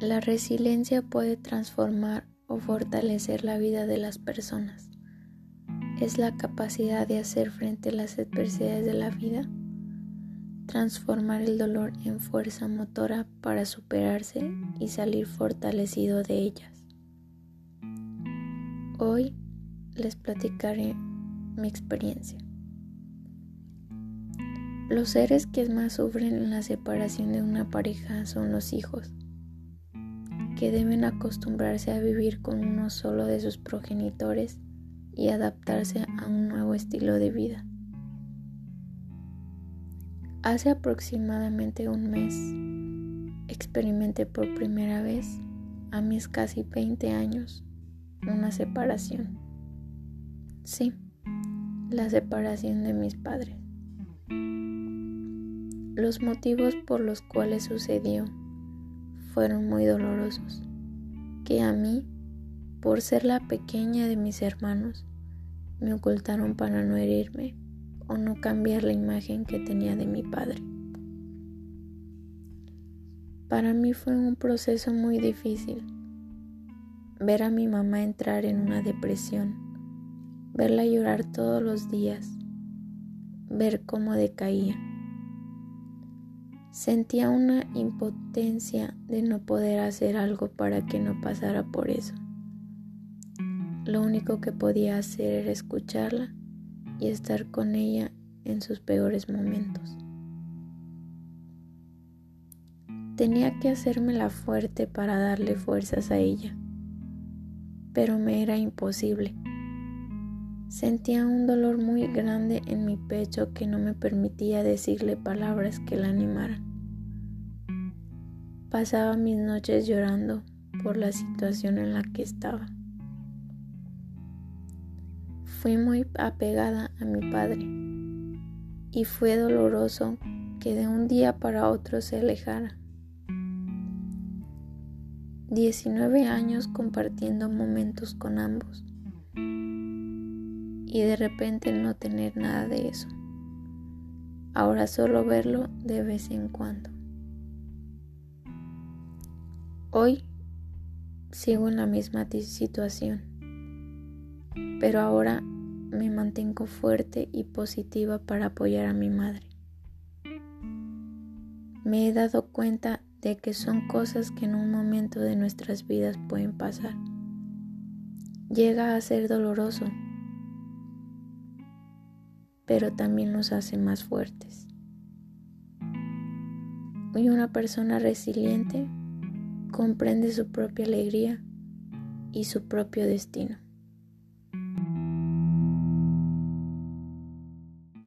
La resiliencia puede transformar o fortalecer la vida de las personas. Es la capacidad de hacer frente a las adversidades de la vida, transformar el dolor en fuerza motora para superarse y salir fortalecido de ellas. Hoy les platicaré mi experiencia. Los seres que más sufren en la separación de una pareja son los hijos que deben acostumbrarse a vivir con uno solo de sus progenitores y adaptarse a un nuevo estilo de vida. Hace aproximadamente un mes experimenté por primera vez, a mis casi 20 años, una separación. Sí, la separación de mis padres. Los motivos por los cuales sucedió fueron muy dolorosos, que a mí, por ser la pequeña de mis hermanos, me ocultaron para no herirme o no cambiar la imagen que tenía de mi padre. Para mí fue un proceso muy difícil ver a mi mamá entrar en una depresión, verla llorar todos los días, ver cómo decaía. Sentía una impotencia de no poder hacer algo para que no pasara por eso. Lo único que podía hacer era escucharla y estar con ella en sus peores momentos. Tenía que hacerme la fuerte para darle fuerzas a ella, pero me era imposible. Sentía un dolor muy grande en mi pecho que no me permitía decirle palabras que la animaran. Pasaba mis noches llorando por la situación en la que estaba. Fui muy apegada a mi padre y fue doloroso que de un día para otro se alejara. 19 años compartiendo momentos con ambos y de repente no tener nada de eso. Ahora solo verlo de vez en cuando. Hoy sigo en la misma situación, pero ahora me mantengo fuerte y positiva para apoyar a mi madre. Me he dado cuenta de que son cosas que en un momento de nuestras vidas pueden pasar. Llega a ser doloroso, pero también nos hace más fuertes. Hoy una persona resiliente comprende su propia alegría y su propio destino.